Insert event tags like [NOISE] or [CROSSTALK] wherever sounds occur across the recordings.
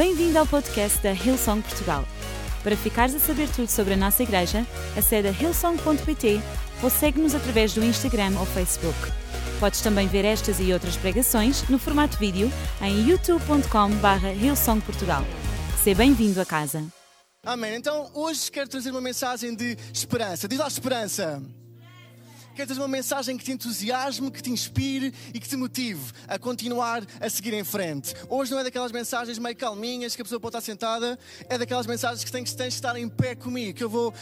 Bem-vindo ao podcast da Hillsong Portugal. Para ficares a saber tudo sobre a nossa igreja, acede a hillsong.pt ou segue-nos através do Instagram ou Facebook. Podes também ver estas e outras pregações no formato vídeo em youtube.com.br hillsongportugal. Seja bem-vindo a casa. Amém. Então hoje quero trazer uma mensagem de esperança. Diz lá esperança. Quero trazer uma mensagem que te entusiasme, que te inspire e que te motive a continuar a seguir em frente. Hoje não é daquelas mensagens meio calminhas que a pessoa pode estar sentada, é daquelas mensagens que tens que estar em pé comigo, que eu vou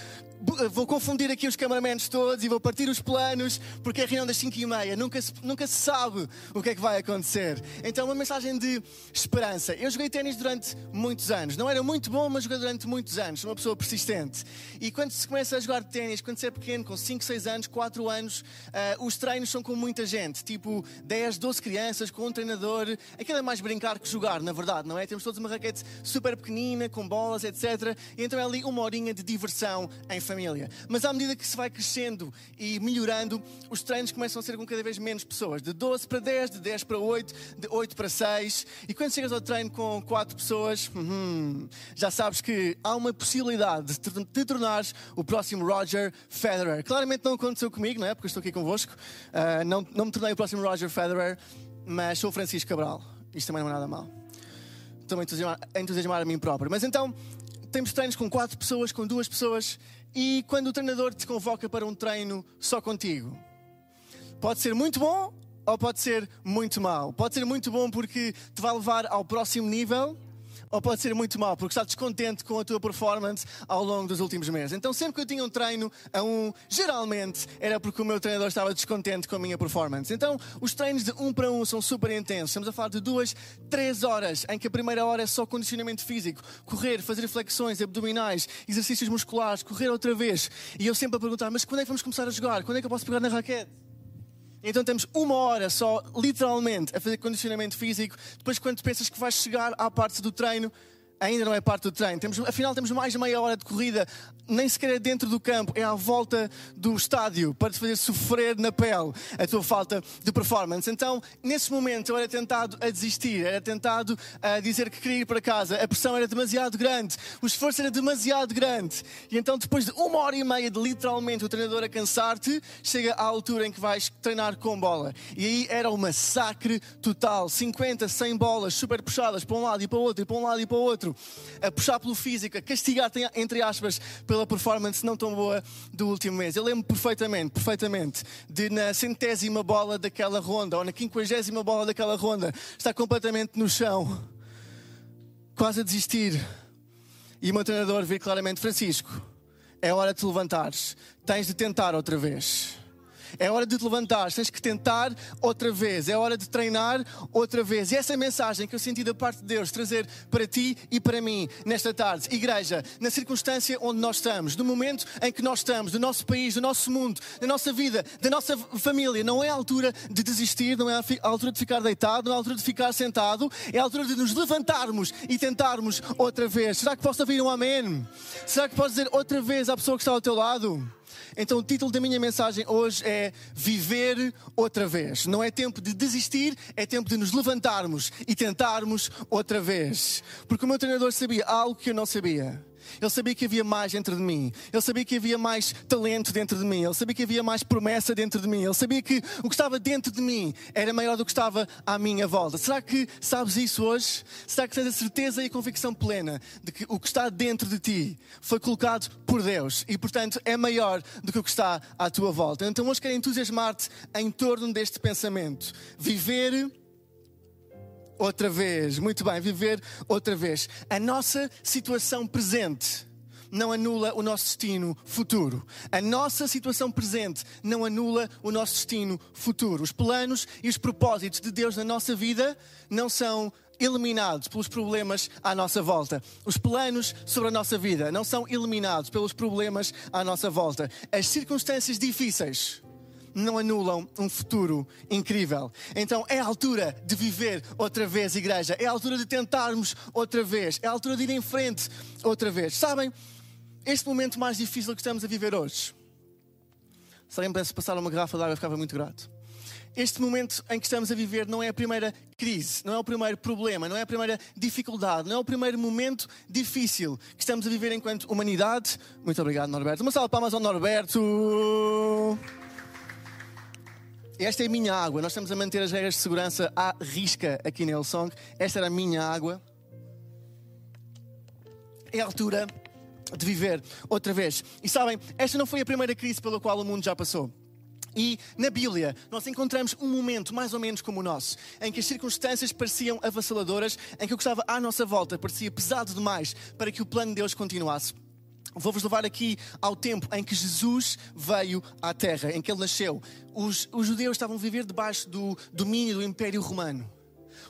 vou confundir aqui os cameramentos todos e vou partir os planos, porque é reunião das 5 e meia. Nunca se, nunca se sabe o que é que vai acontecer. Então, uma mensagem de esperança. Eu joguei ténis durante muitos anos. Não era muito bom, mas joguei durante muitos anos. Sou uma pessoa persistente. E quando se começa a jogar ténis, quando se é pequeno, com 5, 6 anos, 4 anos, uh, os treinos são com muita gente. Tipo 10, 12 crianças, com um treinador. Aquilo é mais brincar que jogar, na verdade, não é? Temos todos uma raquete super pequenina, com bolas, etc. E então é ali uma horinha de diversão em família. Mas à medida que se vai crescendo e melhorando, os treinos começam a ser com cada vez menos pessoas. De 12 para 10, de 10 para 8, de 8 para 6. E quando chegas ao treino com 4 pessoas, hum, já sabes que há uma possibilidade de te tornares o próximo Roger Federer. Claramente não aconteceu comigo, não é? Porque estou aqui convosco. Uh, não, não me tornei o próximo Roger Federer, mas sou Francisco Cabral. Isto também não é nada mal. Estou a entusiasmar a mim próprio. Mas então, temos treinos com quatro pessoas, com duas pessoas, e quando o treinador te convoca para um treino só contigo, pode ser muito bom ou pode ser muito mau. Pode ser muito bom porque te vai levar ao próximo nível, ou pode ser muito mau, porque está descontente com a tua performance ao longo dos últimos meses. Então, sempre que eu tinha um treino a um, geralmente era porque o meu treinador estava descontente com a minha performance. Então, os treinos de um para um são super intensos. Estamos a falar de duas, três horas, em que a primeira hora é só condicionamento físico, correr, fazer flexões, abdominais, exercícios musculares, correr outra vez. E eu sempre a perguntar: mas quando é que vamos começar a jogar? Quando é que eu posso pegar na raquete? Então temos uma hora só, literalmente, a fazer condicionamento físico. Depois, quando pensas que vais chegar à parte do treino, ainda não é parte do treino. Temos, afinal, temos mais de meia hora de corrida, nem sequer é dentro do campo, é à volta do estádio, para te fazer sofrer na pele a tua falta de performance. Então, nesse momento, eu era tentado a desistir, era tentado a dizer que queria ir para casa. A pressão era demasiado grande, o esforço era demasiado grande. E então, depois de uma hora e meia de literalmente o treinador a cansar-te, chega à altura em que vais treinar com bola. E aí era um massacre total: 50, 100 bolas super puxadas para um lado e para o outro, e para um lado e para o outro outro, a puxar pelo físico, a castigar, entre aspas, pela performance não tão boa do último mês. Eu lembro perfeitamente, perfeitamente, de na centésima bola daquela ronda, ou na quinquagésima bola daquela ronda, estar completamente no chão, quase a desistir. E o meu treinador vê claramente, Francisco, é hora de te levantares, tens de tentar outra vez. É hora de te levantar, tens que tentar outra vez. É hora de treinar outra vez. E essa é a mensagem que eu senti da parte de Deus trazer para ti e para mim nesta tarde. Igreja, na circunstância onde nós estamos, no momento em que nós estamos, do nosso país, do nosso mundo, da nossa vida, da nossa família, não é a altura de desistir, não é a altura de ficar deitado, não é a altura de ficar sentado, é a altura de nos levantarmos e tentarmos outra vez. Será que posso ouvir um amém? Será que posso dizer outra vez à pessoa que está ao teu lado? Então o título da minha mensagem hoje é Viver outra vez. Não é tempo de desistir, é tempo de nos levantarmos e tentarmos outra vez. Porque o meu treinador sabia algo que eu não sabia. Ele sabia que havia mais dentro de mim. Ele sabia que havia mais talento dentro de mim. Ele sabia que havia mais promessa dentro de mim. Ele sabia que o que estava dentro de mim era maior do que estava à minha volta. Será que sabes isso hoje? Será que tens a certeza e a convicção plena de que o que está dentro de ti foi colocado por Deus e, portanto, é maior do que o que está à tua volta? Então, hoje quero entusiasmar-te em torno deste pensamento. Viver outra vez. Muito bem, viver outra vez. A nossa situação presente não anula o nosso destino futuro. A nossa situação presente não anula o nosso destino futuro. Os planos e os propósitos de Deus na nossa vida não são eliminados pelos problemas à nossa volta. Os planos sobre a nossa vida não são eliminados pelos problemas à nossa volta. As circunstâncias difíceis não anulam um futuro incrível. Então é a altura de viver outra vez, igreja. É a altura de tentarmos outra vez. É a altura de ir em frente outra vez. Sabem, este momento mais difícil que estamos a viver hoje. Se alguém pudesse passar uma garrafa de água, eu ficava muito grato. este momento em que estamos a viver não é a primeira crise, não é o primeiro problema, não é a primeira dificuldade, não é o primeiro momento difícil que estamos a viver enquanto humanidade. Muito obrigado, Norberto. Uma salva de palmas ao Norberto. Esta é a minha água. Nós estamos a manter as regras de segurança à risca aqui na Hillsong. Esta era a minha água. É a altura de viver outra vez. E sabem, esta não foi a primeira crise pela qual o mundo já passou. E na Bíblia nós encontramos um momento mais ou menos como o nosso, em que as circunstâncias pareciam avassaladoras, em que o que estava à nossa volta parecia pesado demais para que o plano de Deus continuasse. Vou-vos levar aqui ao tempo em que Jesus veio à Terra, em que ele nasceu. Os, os judeus estavam a viver debaixo do domínio do Império Romano.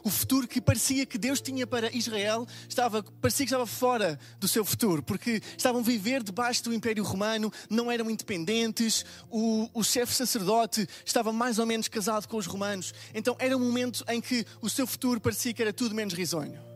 O futuro que parecia que Deus tinha para Israel estava, parecia que estava fora do seu futuro, porque estavam a viver debaixo do Império Romano, não eram independentes, o, o chefe sacerdote estava mais ou menos casado com os romanos. Então era um momento em que o seu futuro parecia que era tudo menos risonho.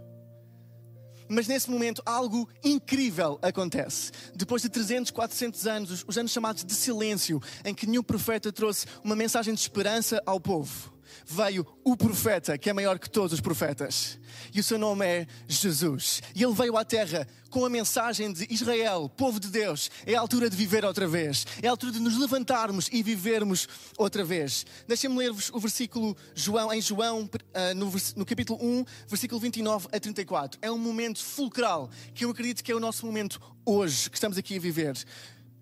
Mas nesse momento algo incrível acontece. Depois de 300, 400 anos, os anos chamados de silêncio, em que nenhum profeta trouxe uma mensagem de esperança ao povo, veio o profeta, que é maior que todos os profetas. E o seu nome é Jesus. E ele veio à terra com a mensagem de Israel, povo de Deus. É a altura de viver outra vez. É a altura de nos levantarmos e vivermos outra vez. Deixem-me ler-vos o versículo João, em João, no, no capítulo 1, versículo 29 a 34. É um momento fulcral que eu acredito que é o nosso momento hoje, que estamos aqui a viver.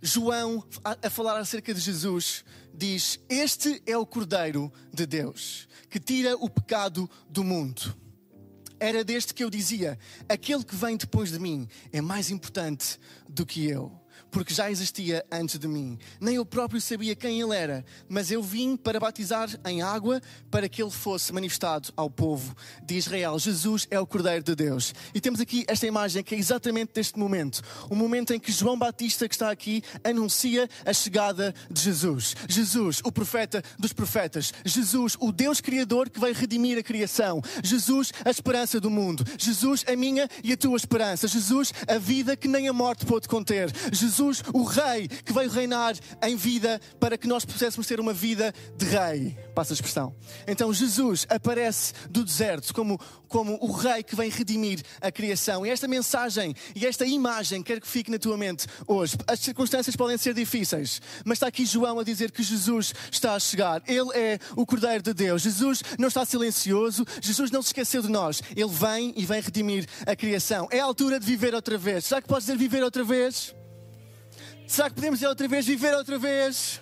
João, a, falar acerca de Jesus, diz: Este é o Cordeiro de Deus, que tira o pecado do mundo. Era deste que eu dizia: Aquele que vem depois de mim é mais importante do que eu porque já existia antes de mim. Nem eu próprio sabia quem ele era, mas eu vim para batizar em água para que ele fosse manifestado ao povo de Israel. Jesus é o Cordeiro de Deus. E temos aqui esta imagem que é exatamente deste momento o momento em que João Batista, que está aqui, anuncia a chegada de Jesus. Jesus, o profeta dos profetas. Jesus, o Deus Criador que vai redimir a criação. Jesus, a esperança do mundo. Jesus, a minha e a tua esperança. Jesus, a vida que nem a morte pode conter. Jesus, Jesus, o Rei, que veio reinar em vida para que nós pudéssemos ter uma vida de Rei. Passa a expressão. Então Jesus aparece do deserto como, como o Rei que vem redimir a criação. E esta mensagem e esta imagem quero que fique na tua mente hoje. As circunstâncias podem ser difíceis, mas está aqui João a dizer que Jesus está a chegar. Ele é o Cordeiro de Deus. Jesus não está silencioso, Jesus não se esqueceu de nós. Ele vem e vem redimir a criação. É a altura de viver outra vez. Será que podes dizer viver outra vez? Será que podemos outra vez viver outra vez?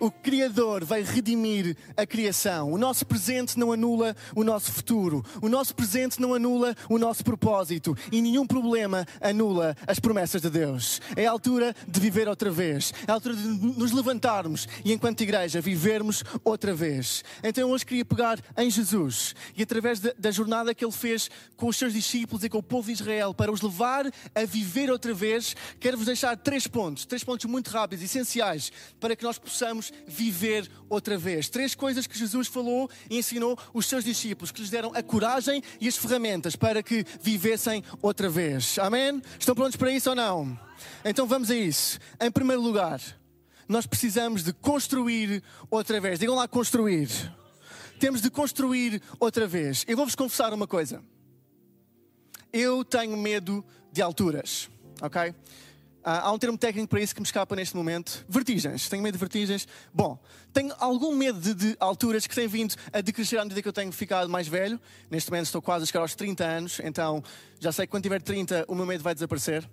O Criador vai redimir a criação. O nosso presente não anula o nosso futuro. O nosso presente não anula o nosso propósito. E nenhum problema anula as promessas de Deus. É a altura de viver outra vez. É a altura de nos levantarmos e, enquanto igreja, vivermos outra vez. Então, hoje queria pegar em Jesus e, através da jornada que ele fez com os seus discípulos e com o povo de Israel, para os levar a viver outra vez, quero-vos deixar três pontos, três pontos muito rápidos, essenciais, para que nós possamos viver outra vez. Três coisas que Jesus falou e ensinou os seus discípulos, que lhes deram a coragem e as ferramentas para que vivessem outra vez. Amém? Estão prontos para isso ou não? Então vamos a isso. Em primeiro lugar, nós precisamos de construir outra vez. Digam lá construir. Temos de construir outra vez. Eu vou-vos confessar uma coisa. Eu tenho medo de alturas, ok? Ah, há um termo técnico para isso que me escapa neste momento. Vertigens. Tenho medo de vertigens. Bom, tenho algum medo de, de, alturas que têm vindo a decrescer à medida que eu tenho ficado mais velho. Neste momento estou quase a chegar aos 30 anos, então já sei que quando tiver 30 o meu medo vai desaparecer.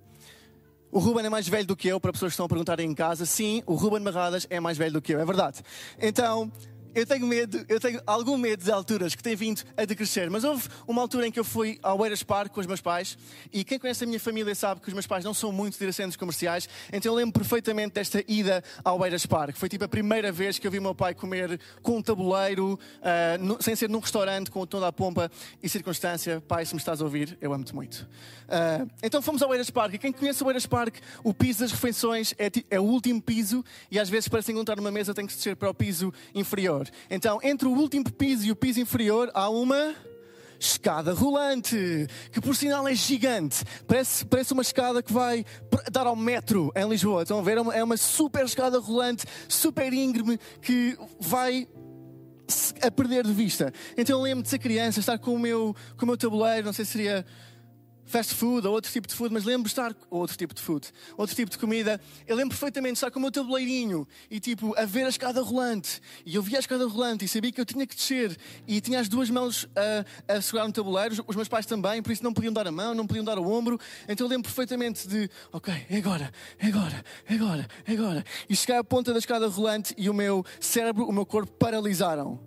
O Ruben é mais velho do que eu, para pessoas que estão a perguntarem em casa. Sim, o Ruben Marradas é mais velho do que eu, é verdade. Então, eu tenho medo, eu tenho algum medo de alturas que têm vindo a decrescer. Mas houve uma altura em que eu fui ao Eiras Park com os meus pais e quem conhece a minha família sabe que os meus pais não são muito de centros comerciais, então eu lembro perfeitamente desta ida ao Eiras Park. Foi tipo a primeira vez que eu vi o meu pai comer com um tabuleiro, uh, no, sem ser num restaurante, com toda a pompa e circunstância. Pai, se me estás a ouvir, eu amo-te muito. Uh, então fomos ao Eiras Park e quem conhece o Eiras Park, o piso das refeições é, é o último piso e às vezes para se encontrar numa mesa tem que descer para o piso inferior. Então, entre o último piso e o piso inferior, há uma escada rolante, que por sinal é gigante. Parece, parece uma escada que vai dar ao metro em Lisboa. Estão a ver? É uma, é uma super escada rolante, super íngreme, que vai a perder de vista. Então eu lembro de ser criança, estar com o meu, com o meu tabuleiro, não sei se seria fast food ou outro tipo de food, mas lembro de estar outro tipo de food, outro tipo de comida. Eu lembro perfeitamente de estar com o meu tabuleirinho e tipo a ver a escada rolante. E eu via a escada rolante e sabia que eu tinha que descer e tinha as duas mãos a, a segurar no tabuleiro, os meus pais também, por isso não podiam dar a mão, não podiam dar o ombro. Então eu lembro perfeitamente de, ok, é agora, é agora, é agora, é agora. E chegar à ponta da escada rolante e o meu cérebro, o meu corpo paralisaram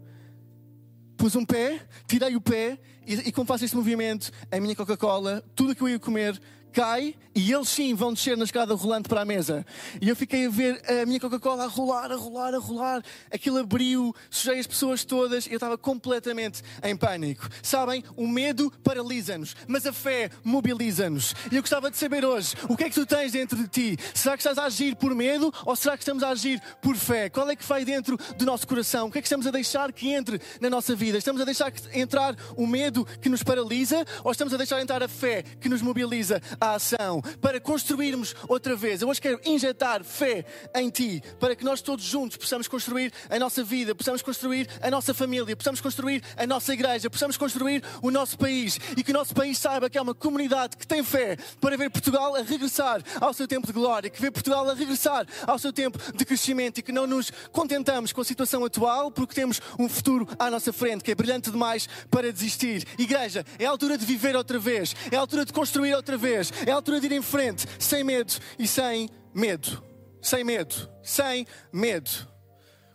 pus um pé, tirei o pé e, e como faço este movimento, a minha Coca-Cola, tudo o que eu ia comer cai e eles sim vão descer na escada rolante para a mesa. E eu fiquei a ver a minha Coca-Cola a rolar, a rolar, a rolar. Aquilo abriu, sujei as pessoas todas e eu estava completamente em pânico. Sabem, o medo paralisa-nos, mas a fé mobiliza-nos. E eu gostava de saber hoje, o que é que tu tens dentro de ti? Será que estás a agir por medo ou será que estamos a agir por fé? Qual é que vai dentro do nosso coração? O que é que estamos a deixar que entre na nossa vida? Estamos a deixar entrar o medo que nos paralisa ou estamos a deixar entrar a fé que nos mobiliza à ação, para construirmos outra vez. Eu hoje quero injetar fé em Ti, para que nós todos juntos possamos construir a nossa vida, possamos construir a nossa família, possamos construir a nossa igreja, possamos construir o nosso país e que o nosso país saiba que é uma comunidade que tem fé para ver Portugal a regressar ao seu tempo de glória, que vê Portugal a regressar ao seu tempo de crescimento e que não nos contentamos com a situação atual porque temos um futuro à nossa frente que é brilhante demais para desistir. Igreja, é a altura de viver outra vez, é a altura de construir outra vez, é a altura de ir em frente, sem medo e sem medo. Sem medo, sem medo.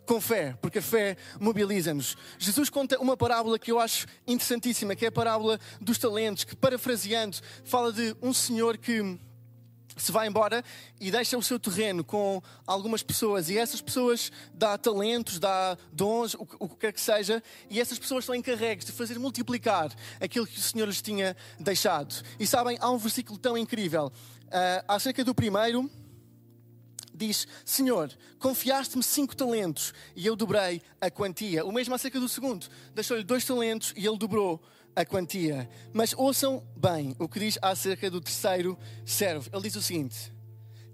Com fé, porque a fé mobiliza-nos. Jesus conta uma parábola que eu acho interessantíssima, que é a parábola dos talentos, que parafraseando, fala de um senhor que se vai embora e deixa o seu terreno com algumas pessoas e essas pessoas dá talentos, dá dons, o, que quer que seja, e essas pessoas são encarregues de fazer multiplicar aquilo que o Senhor lhes tinha deixado. E sabem, há um versículo tão incrível uh, acerca do primeiro. Diz, Senhor, confiaste-me cinco talentos e eu dobrei a quantia. O mesmo acerca do segundo. Deixou-lhe dois talentos e ele dobrou a quantia. Mas ouçam bem o que diz acerca do terceiro servo. Ele diz o seguinte: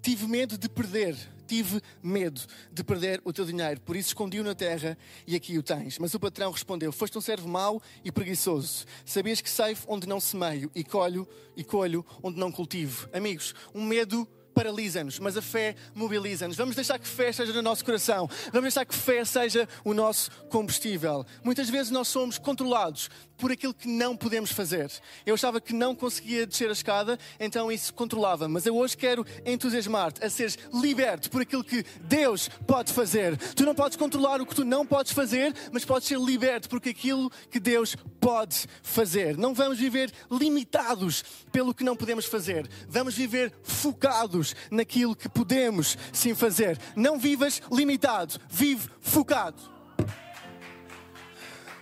Tive medo de perder, tive medo de perder o teu dinheiro, por isso escondi-o na terra e aqui o tens. Mas o patrão respondeu: Foste um servo mau e preguiçoso. Sabias que ceifo onde não semeio e colho e colho onde não cultivo. Amigos, um medo paralisa-nos, mas a fé mobiliza-nos. Vamos deixar que fé seja no nosso coração. Vamos deixar que fé seja o nosso combustível. Muitas vezes nós somos controlados por aquilo que não podemos fazer. Eu achava que não conseguia descer a escada, então isso controlava. Mas eu hoje quero entusiasmar-te a seres liberto por aquilo que Deus pode fazer. Tu não podes controlar o que tu não podes fazer, mas podes ser liberto por aquilo que Deus pode fazer. Não vamos viver limitados pelo que não podemos fazer. Vamos viver focados naquilo que podemos sim fazer. Não vivas limitado, vive focado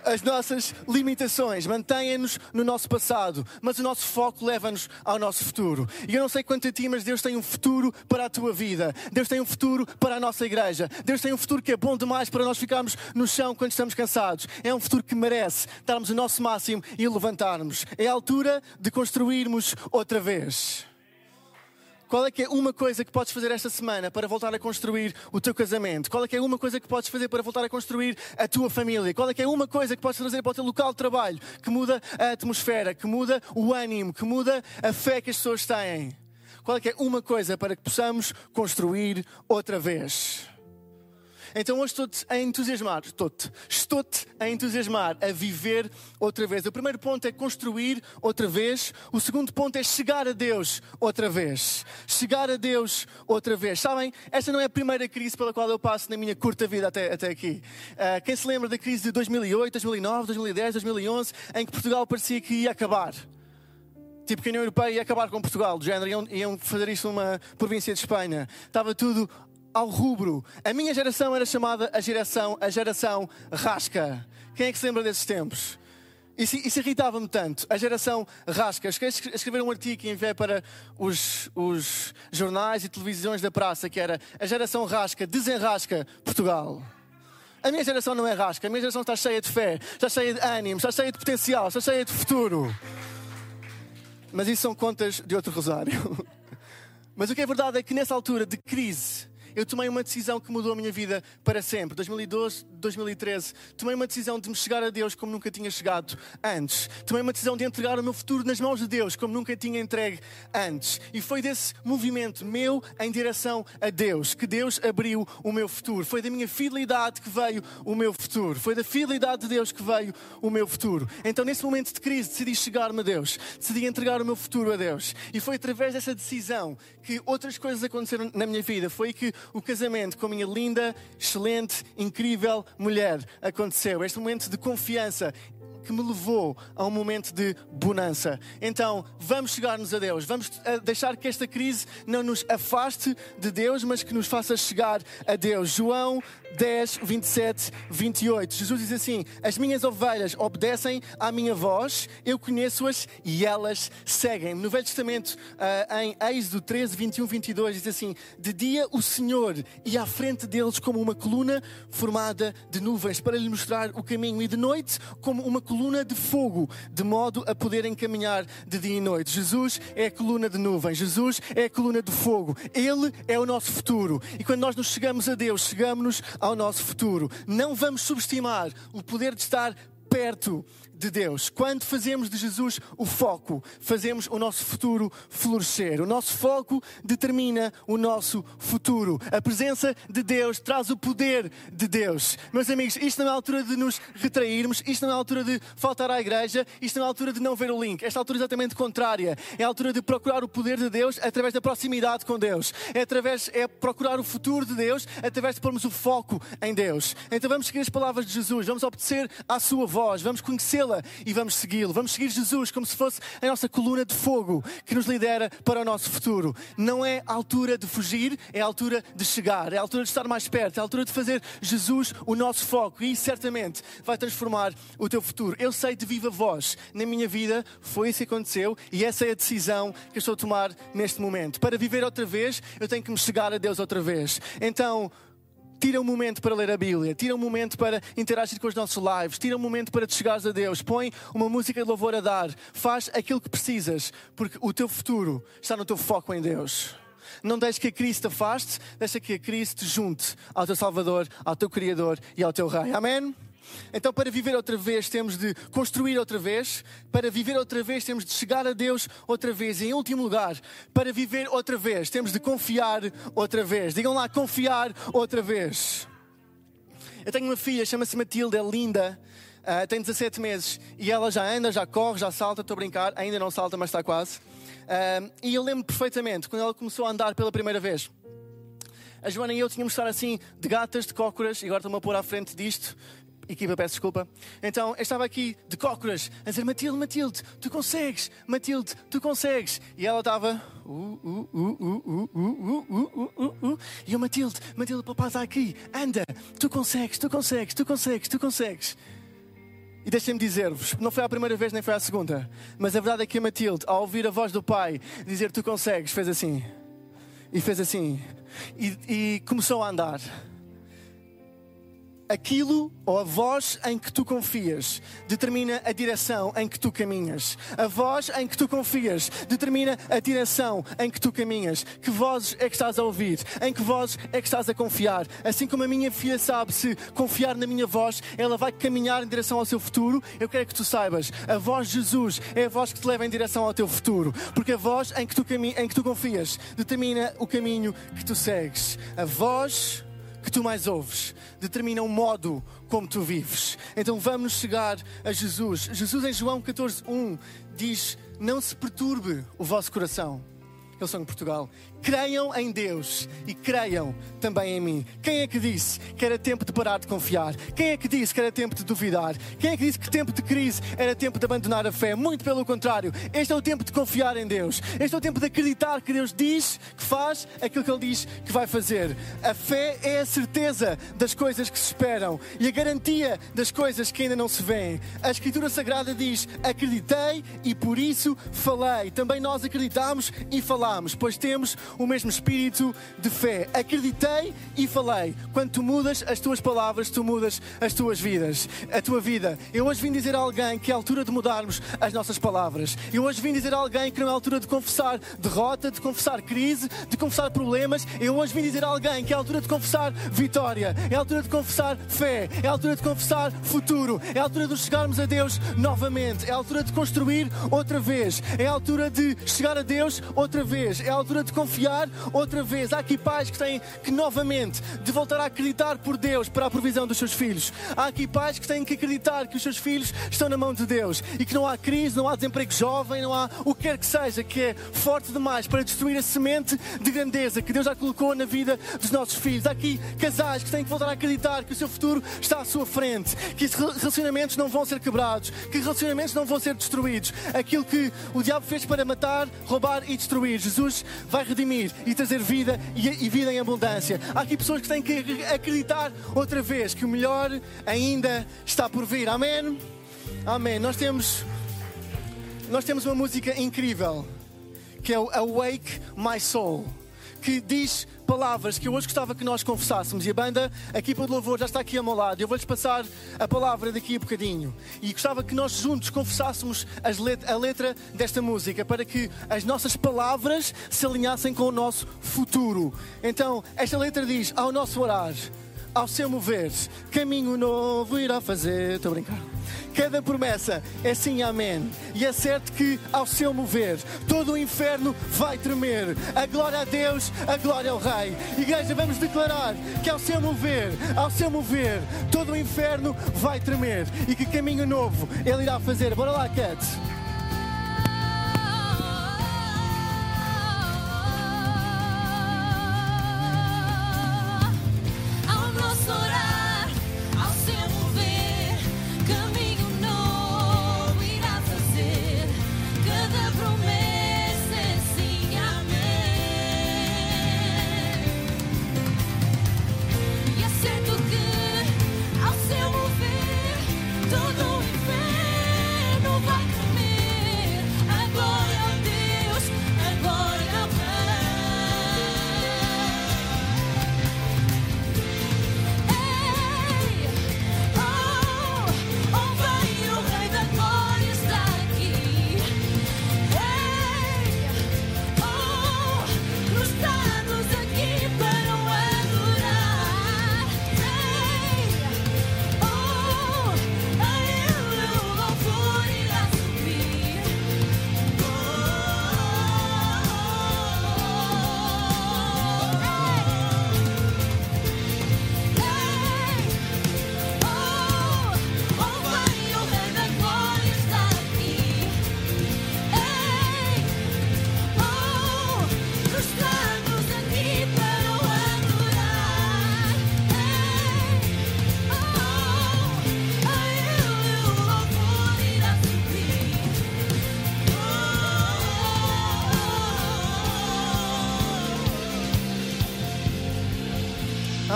as nossas limitações, mantêm-nos no nosso passado, mas o nosso foco leva-nos ao nosso futuro. E eu não sei quanto a ti, mas Deus tem um futuro para a tua vida. Deus tem um futuro para a nossa igreja. Deus tem um futuro que é bom demais para nós ficarmos no chão quando estamos cansados. É um futuro que merece darmos o nosso máximo e levantarmos. É a altura de construirmos outra vez. Qual é que é uma coisa que podes fazer esta semana para voltar a construir o teu casamento? Qual é que é uma coisa que podes fazer para voltar a construir a tua família? Qual é que é uma coisa que podes fazer para o teu local de trabalho que muda a atmosfera, que muda o ânimo, que muda a fé que as pessoas têm? Qual é que é uma coisa para que possamos construir outra vez? Então hoje estou-te a entusiasmar, estou-te, estou-te a entusiasmar a viver outra vez. O primeiro ponto é construir outra vez. O segundo ponto é chegar a Deus outra vez. Chegar a Deus outra vez. Sabem, esta não é a primeira crise pela qual eu passo na minha curta vida até, até aqui. Uh, quem se lembra da crise de 2008, 2009, 2010, 2011, em que Portugal parecia que ia acabar? Tipo que a União Europeia ia acabar com Portugal, do género, iam, fazer isto uma província de Espanha. Estava tudo ao rubro. A minha geração era chamada a geração, a geração rasca. Quem é que se lembra desses tempos? Isso, isso irritava-me tanto. A geração rasca. Escrever um artigo que enviei para os, os jornais e televisões da praça, que era a geração rasca, desenrasca Portugal. A minha geração não é rasca, a minha geração está cheia de fé, está cheia de ânimo, está cheia de potencial, está cheia de futuro. Mas isso são contas de outro rosário. [LAUGHS] Mas o que é verdade é que nessa altura de crise, eu tomei uma decisão que mudou a minha vida para sempre. 2012, 2013, tomei uma decisão de me chegar a Deus como nunca tinha chegado antes. Tomei uma decisão de entregar o meu futuro nas mãos de Deus como nunca tinha entregue antes. E foi desse movimento meu em direção a Deus que Deus abriu o meu futuro. Foi da minha fidelidade que veio o meu futuro. Foi da fidelidade de Deus que veio o meu futuro. Então, nesse momento de crise, decidi chegar-me a Deus, decidi entregar o meu futuro a Deus. E foi através dessa decisão que outras coisas aconteceram na minha vida. Foi que o casamento com a minha linda, excelente, incrível mulher aconteceu. Este momento de confiança que me levou a um momento de bonança. Então, vamos chegar-nos a Deus. Vamos eh, deixar que esta crise não nos afaste de Deus, mas que nos faça chegar a Deus. João 10, 27, 28. Jesus diz assim: As minhas ovelhas obedecem à minha voz, eu conheço-as e elas seguem-me. No Velho Testamento, eh, em Êxodo 13, 21, 22, diz assim: De dia o Senhor ia à frente deles como uma coluna formada de nuvens para lhe mostrar o caminho, e de noite como uma coluna de fogo, de modo a poderem caminhar de dia e noite. Jesus é a coluna de nuvens, Jesus é a coluna de fogo, Ele é o nosso futuro. E quando nós nos chegamos a Deus, chegamos-nos ao nosso futuro. Não vamos subestimar o poder de estar perto de Deus. Quando fazemos de Jesus o foco, fazemos o nosso futuro florescer. O nosso foco determina o nosso futuro. A presença de Deus traz o poder de Deus. Meus amigos, isto não é a altura de nos retrairmos, isto não é a altura de faltar à igreja, isto não é a altura de não ver o link. Esta altura é exatamente contrária. É a altura de procurar o poder de Deus através da proximidade com Deus. É através é procurar o futuro de Deus através de pormos o foco em Deus. Então vamos seguir as palavras de Jesus, vamos obedecer à sua voz, vamos conhecê-la e vamos segui-lo. Vamos seguir Jesus como se fosse a nossa coluna de fogo que nos lidera para o nosso futuro. Não é a altura de fugir, é a altura de chegar, é a altura de estar mais perto, é a altura de fazer Jesus o nosso foco e certamente vai transformar o teu futuro. Eu sei de viva voz, na minha vida foi isso que aconteceu e essa é a decisão que eu estou a tomar neste momento. Para viver outra vez, eu tenho que me chegar a Deus outra vez. Então, Tira um momento para ler a Bíblia, tira um momento para interagir com os nossos lives, tira um momento para te chegares a Deus, põe uma música de louvor a dar, faz aquilo que precisas, porque o teu futuro está no teu foco em Deus. Não deixes que a Cristo te afaste, deixa que a Cristo te junte ao teu Salvador, ao teu Criador e ao teu Rei. Amém? Então, para viver outra vez, temos de construir outra vez. Para viver outra vez, temos de chegar a Deus outra vez. E, em último lugar, para viver outra vez, temos de confiar outra vez. Digam lá, confiar outra vez. Eu tenho uma filha, chama-se Matilde, é linda. Uh, tem 17 meses e ela já anda, já corre, já salta. Estou a brincar, ainda não salta, mas está quase. Uh, e eu lembro perfeitamente quando ela começou a andar pela primeira vez. A Joana e eu tínhamos de estar assim, de gatas, de cócoras, e agora estou-me a pôr à frente disto, equipa, peço desculpa. Então eu estava aqui de cócoras a dizer: Matilde, Matilde, tu consegues, Matilde, tu consegues. E ela estava. E eu, Matilde, Matilde, papai está aqui, anda, tu consegues, tu consegues, tu consegues, tu consegues. E deixem-me dizer-vos, não foi a primeira vez nem foi a segunda, mas a verdade é que a Matilde, ao ouvir a voz do pai dizer tu consegues, fez assim. E fez assim. E, e começou a andar aquilo ou a voz em que tu confias determina a direção em que tu caminhas. A voz em que tu confias determina a direção em que tu caminhas. Que vozes é que estás a ouvir? Em que vozes é que estás a confiar? Assim como a minha filha sabe se confiar na minha voz, ela vai caminhar em direção ao seu futuro. Eu quero que tu saibas, a voz de Jesus é a voz que te leva em direção ao teu futuro, porque a voz em que tu, em que tu confias determina o caminho que tu segues. A voz que tu mais ouves determina o modo como tu vives. Então vamos chegar a Jesus. Jesus em João 14, 1 diz: Não se perturbe o vosso coração. Eles são em Portugal creiam em Deus e creiam também em mim. Quem é que disse que era tempo de parar de confiar? Quem é que disse que era tempo de duvidar? Quem é que disse que tempo de crise era tempo de abandonar a fé? Muito pelo contrário, este é o tempo de confiar em Deus. Este é o tempo de acreditar que Deus diz que faz aquilo que Ele diz que vai fazer. A fé é a certeza das coisas que se esperam e a garantia das coisas que ainda não se veem. A Escritura Sagrada diz: Acreditei e por isso falei. Também nós acreditamos e falamos falámos, pois temos o mesmo espírito de fé. Acreditei e falei. Quando tu mudas as tuas palavras, tu mudas as tuas vidas, a tua vida. Eu hoje vim dizer a alguém que é a altura de mudarmos as nossas palavras. Eu hoje vim dizer a alguém que não é a altura de confessar derrota, de confessar crise, de confessar problemas. Eu hoje vim dizer a alguém que é a altura de confessar vitória, é a altura de confessar fé, é a altura de confessar futuro, é a altura de chegarmos a Deus novamente, é a altura de construir outra vez, é a altura de chegar a Deus outra vez, é a altura de confiar outra vez. Há aqui pais que têm que novamente de voltar a acreditar por Deus para a provisão dos seus filhos. Há aqui pais que têm que acreditar que os seus filhos estão na mão de Deus e que não há crise, não há desemprego jovem, não há o que quer que seja que é forte demais para destruir a semente de grandeza que Deus já colocou na vida dos nossos filhos. Há aqui casais que têm que voltar a acreditar que o seu futuro está à sua frente, que relacionamentos não vão ser quebrados, que relacionamentos não vão ser destruídos. Aquilo que o diabo fez para matar, roubar e destruir, Jesus vai redimir e trazer vida e vida em abundância. Há aqui pessoas que têm que acreditar outra vez que o melhor ainda está por vir. Amém? Amém. Nós temos, nós temos uma música incrível que é o Awake My Soul, que diz palavras que eu hoje gostava que nós confessássemos. E a banda, a equipa de louvor, já está aqui ao meu lado. Eu vou-lhes passar a palavra daqui a bocadinho. E gostava que nós juntos confessássemos let a letra desta música para que as nossas palavras se alinhassem com o nosso futuro. Então, esta letra diz: Ao nosso orar, ao seu mover, caminho novo irá fazer. Estou a brincar. Cada promessa é sim, amém. E é certo que ao seu mover, todo o inferno vai tremer. A glória a Deus, a glória ao Rei. Igreja, vamos declarar que ao seu mover, ao seu mover, todo o inferno vai tremer. E que caminho novo Ele irá fazer. Bora lá, Cat.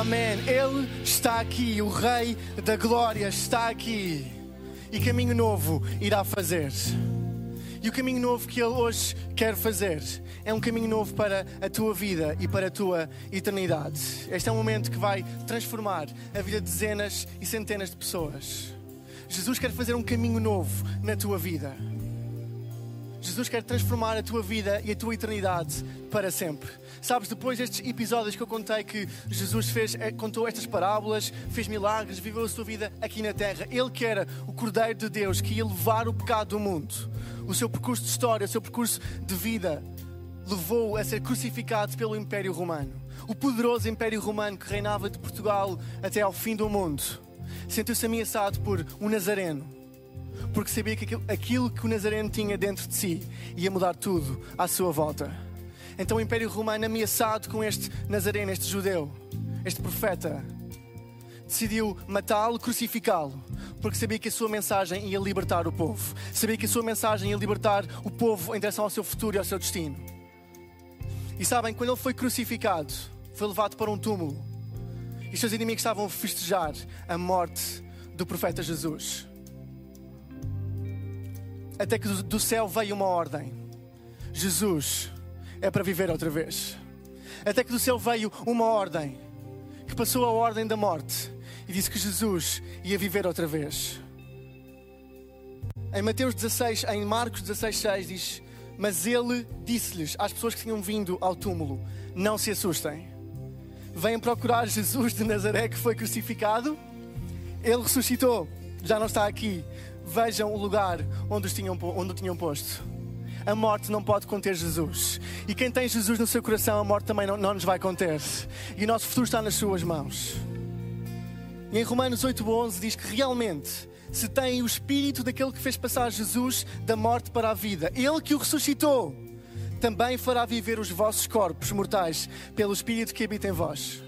Amém. Ele está aqui, o Rei da Glória está aqui. E caminho novo irá fazer. E o caminho novo que Ele hoje quer fazer é um caminho novo para a tua vida e para a tua eternidade. Este é um momento que vai transformar a vida de dezenas e centenas de pessoas. Jesus quer fazer um caminho novo na tua vida. Jesus quer transformar a tua vida e a tua eternidade para sempre. Sabes, depois destes episódios que eu contei que Jesus fez, eh, contou estas parábolas, fez milagres, viveu a sua vida aqui na terra. Ele que era o Cordeiro de Deus que ia levar o pecado do mundo. O seu percurso de história, o seu percurso de vida levou a ser crucificado pelo Império Romano. O poderoso Império Romano que reinava de Portugal até ao fim do mundo. Sentiu-se ameaçado por um nazareno porque sabia que aquilo que o Nazareno tinha dentro de si ia mudar tudo à sua volta. Então o Império Romano, ameaçado com este Nazareno, este judeu, este profeta, decidiu matá-lo, crucificá-lo, porque sabia que a sua mensagem ia libertar o povo. Sabia que a sua mensagem ia libertar o povo em direção ao seu futuro e ao seu destino. E sabem, quando ele foi crucificado, foi levado para um túmulo. E seus inimigos estavam a festejar a morte do profeta Jesus até que do céu veio uma ordem: Jesus é para viver outra vez. Até que do céu veio uma ordem que passou a ordem da morte e disse que Jesus ia viver outra vez. Em Mateus 16, em Marcos 16, 6 diz: Mas ele disse-lhes às pessoas que tinham vindo ao túmulo: Não se assustem. Venham procurar Jesus de Nazaré que foi crucificado. Ele ressuscitou, já não está aqui. Vejam o lugar onde, os tinham, onde o tinham posto. A morte não pode conter Jesus. E quem tem Jesus no seu coração, a morte também não, não nos vai conter. E o nosso futuro está nas suas mãos. E em Romanos 8,11 diz que realmente se têm o espírito daquele que fez passar Jesus da morte para a vida, ele que o ressuscitou, também fará viver os vossos corpos mortais pelo espírito que habita em vós.